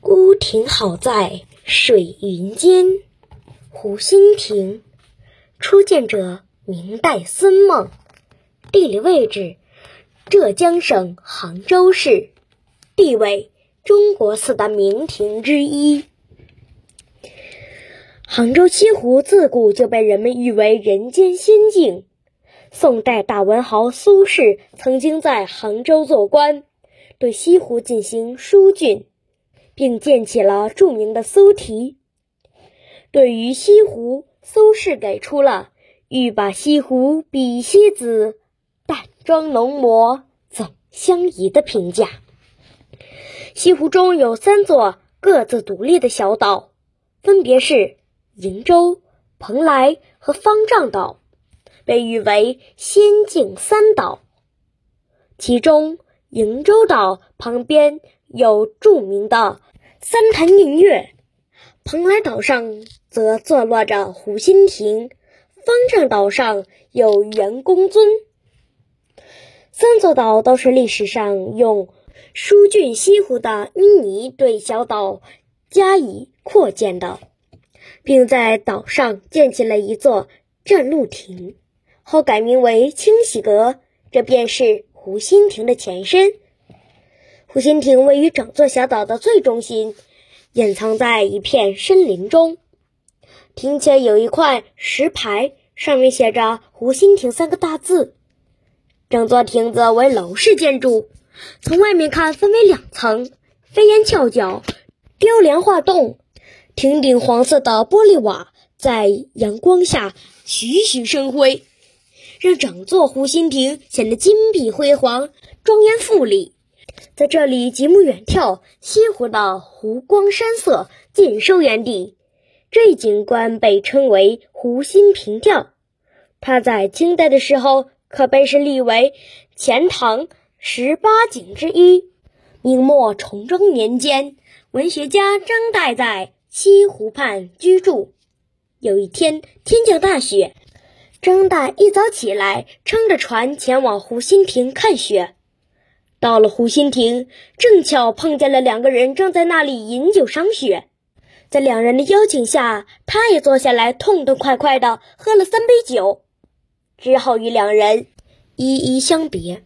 孤亭好在水云间。湖心亭，初建者明代孙梦。地理位置：浙江省杭州市。地位：中国四大名亭之一。杭州西湖自古就被人们誉为人间仙境。宋代大文豪苏轼曾经在杭州做官，对西湖进行疏浚，并建起了著名的苏堤。对于西湖，苏轼给出了“欲把西湖比西子，淡妆浓抹总相宜”的评价。西湖中有三座各自独立的小岛，分别是。瀛洲、蓬莱和方丈岛被誉为仙境三岛，其中瀛洲岛旁边有著名的三潭印月，蓬莱岛上则坐落着湖心亭，方丈岛上有圆公尊。三座岛都是历史上用疏浚西湖的淤泥对小岛加以扩建的。并在岛上建起了一座站路亭，后改名为清喜阁，这便是湖心亭的前身。湖心亭位于整座小岛的最中心，隐藏在一片森林中。亭前有一块石牌，上面写着“湖心亭”三个大字。整座亭子为楼式建筑，从外面看分为两层，飞檐翘角，雕梁画栋。亭顶黄色的玻璃瓦在阳光下栩栩生辉，让整座湖心亭显得金碧辉煌、庄严富丽。在这里极目远眺，西湖的湖光山色尽收眼底。这一景观被称为“湖心平调”。它在清代的时候可被是立为钱塘十八景之一。明末崇祯年间，文学家张岱在。西湖畔居住。有一天，天降大雪，张岱一早起来，撑着船前往湖心亭看雪。到了湖心亭，正巧碰见了两个人正在那里饮酒赏雪。在两人的邀请下，他也坐下来，痛痛快快地喝了三杯酒，只好与两人一一相别。